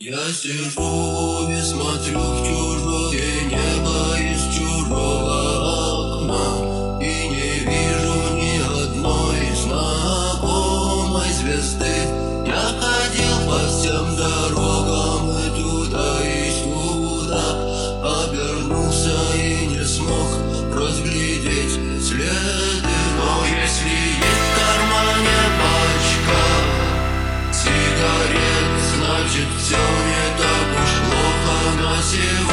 Я сижу и смотрю в чужое небо из чужого окна И не вижу ни одной знакомой звезды. Я ходил по всем дорогам и туда и сюда Обернулся и не смог разглядеть следы. Но если есть to